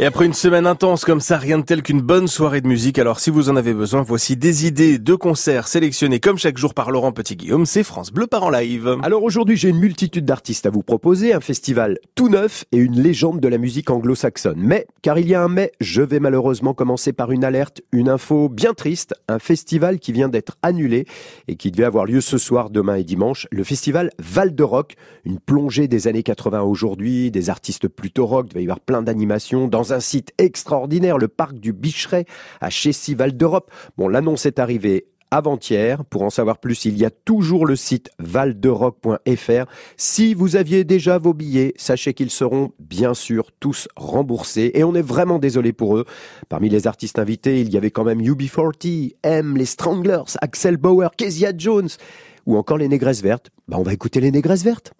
Et après une semaine intense comme ça, rien de tel qu'une bonne soirée de musique. Alors si vous en avez besoin, voici des idées de concerts sélectionnés comme chaque jour par Laurent Petit-Guillaume. C'est France Bleu par en live. Alors aujourd'hui, j'ai une multitude d'artistes à vous proposer, un festival tout neuf et une légende de la musique anglo-saxonne. Mais, car il y a un mais, je vais malheureusement commencer par une alerte, une info bien triste, un festival qui vient d'être annulé et qui devait avoir lieu ce soir, demain et dimanche, le festival Val de Rock, une plongée des années 80 aujourd'hui, des artistes plutôt rock, il va y avoir plein d'animations dans un site extraordinaire, le parc du Bicheret à Chessy-Val d'Europe. Bon, l'annonce est arrivée avant-hier. Pour en savoir plus, il y a toujours le site valderock.fr. Si vous aviez déjà vos billets, sachez qu'ils seront bien sûr tous remboursés et on est vraiment désolé pour eux. Parmi les artistes invités, il y avait quand même UB40, M, les Stranglers, Axel Bauer, Kezia Jones ou encore les Négresses Vertes. Bah, on va écouter les Négresses Vertes.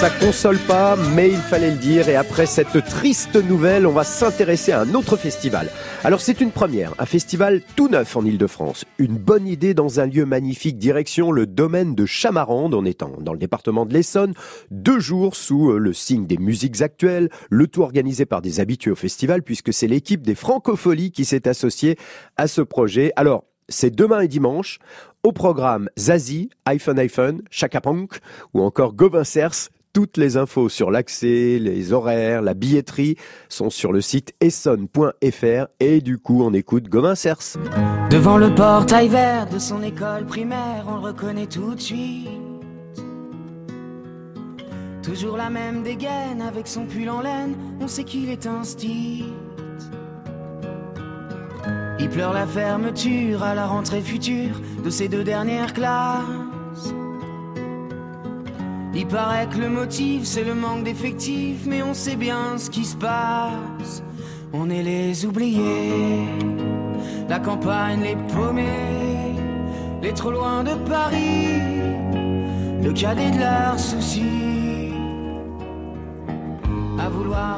Ça console pas, mais il fallait le dire. Et après cette triste nouvelle, on va s'intéresser à un autre festival. Alors c'est une première, un festival tout neuf en Ile-de-France. Une bonne idée dans un lieu magnifique, direction le domaine de Chamarande, en étant dans le département de l'Essonne. Deux jours sous euh, le signe des musiques actuelles, le tout organisé par des habitués au festival, puisque c'est l'équipe des Francopholies qui s'est associée à ce projet. Alors, c'est demain et dimanche. Au programme Zazie, iPhone iPhone, Chaka Punk ou encore Gobin Cers, toutes les infos sur l'accès, les horaires, la billetterie sont sur le site essonne.fr et du coup on écoute Gomin Cers. Devant le portail vert de son école primaire, on le reconnaît tout de suite. Toujours la même dégaine avec son pull en laine, on sait qu'il est un style. Il pleure la fermeture à la rentrée future de ses deux dernières classes. Il paraît que le motif c'est le manque d'effectifs, mais on sait bien ce qui se passe. On est les oubliés, la campagne les paumés, les trop loin de Paris, le cadet de leurs soucis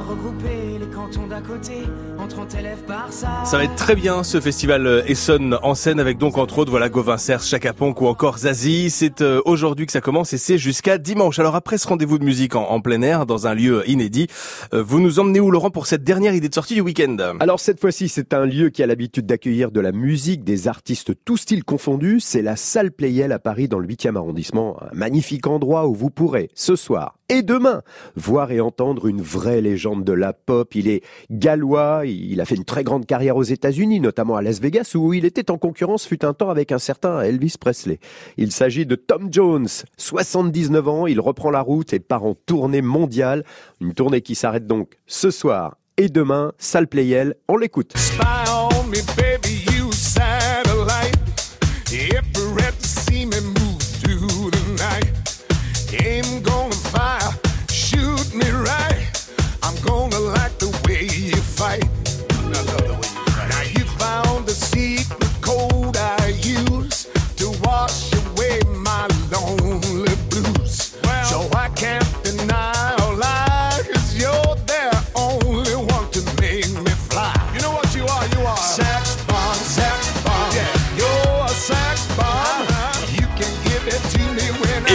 regrouper les cantons d'à côté en 30 élèves par ça. Ça va être très bien ce festival euh, Essonne en scène avec donc entre autres voilà Gauvin Serre, Chacaponc ou encore Zazie. C'est euh, aujourd'hui que ça commence et c'est jusqu'à dimanche. Alors après ce rendez-vous de musique en, plein air dans un lieu inédit, euh, vous nous emmenez où Laurent pour cette dernière idée de sortie du week-end? Alors cette fois-ci c'est un lieu qui a l'habitude d'accueillir de la musique, des artistes tous styles confondus. C'est la salle Playel à Paris dans le 8e arrondissement. Un magnifique endroit où vous pourrez ce soir et demain voir et entendre une vraie légende de la pop. Il est gallois, il a fait une très grande carrière aux États-Unis, notamment à Las Vegas, où il était en concurrence fut un temps avec un certain Elvis Presley. Il s'agit de Tom Jones, 79 ans, il reprend la route et part en tournée mondiale, une tournée qui s'arrête donc ce soir et demain, salle Playel, on l'écoute.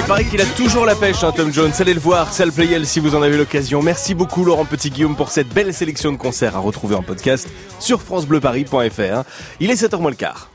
Paraît qu'il a toujours la pêche, hein, Tom Jones. Allez le voir, Salle Playel si vous en avez l'occasion. Merci beaucoup Laurent Petit-Guillaume pour cette belle sélection de concerts à retrouver en podcast sur francebleuparis.fr. Il est 7h moins le quart.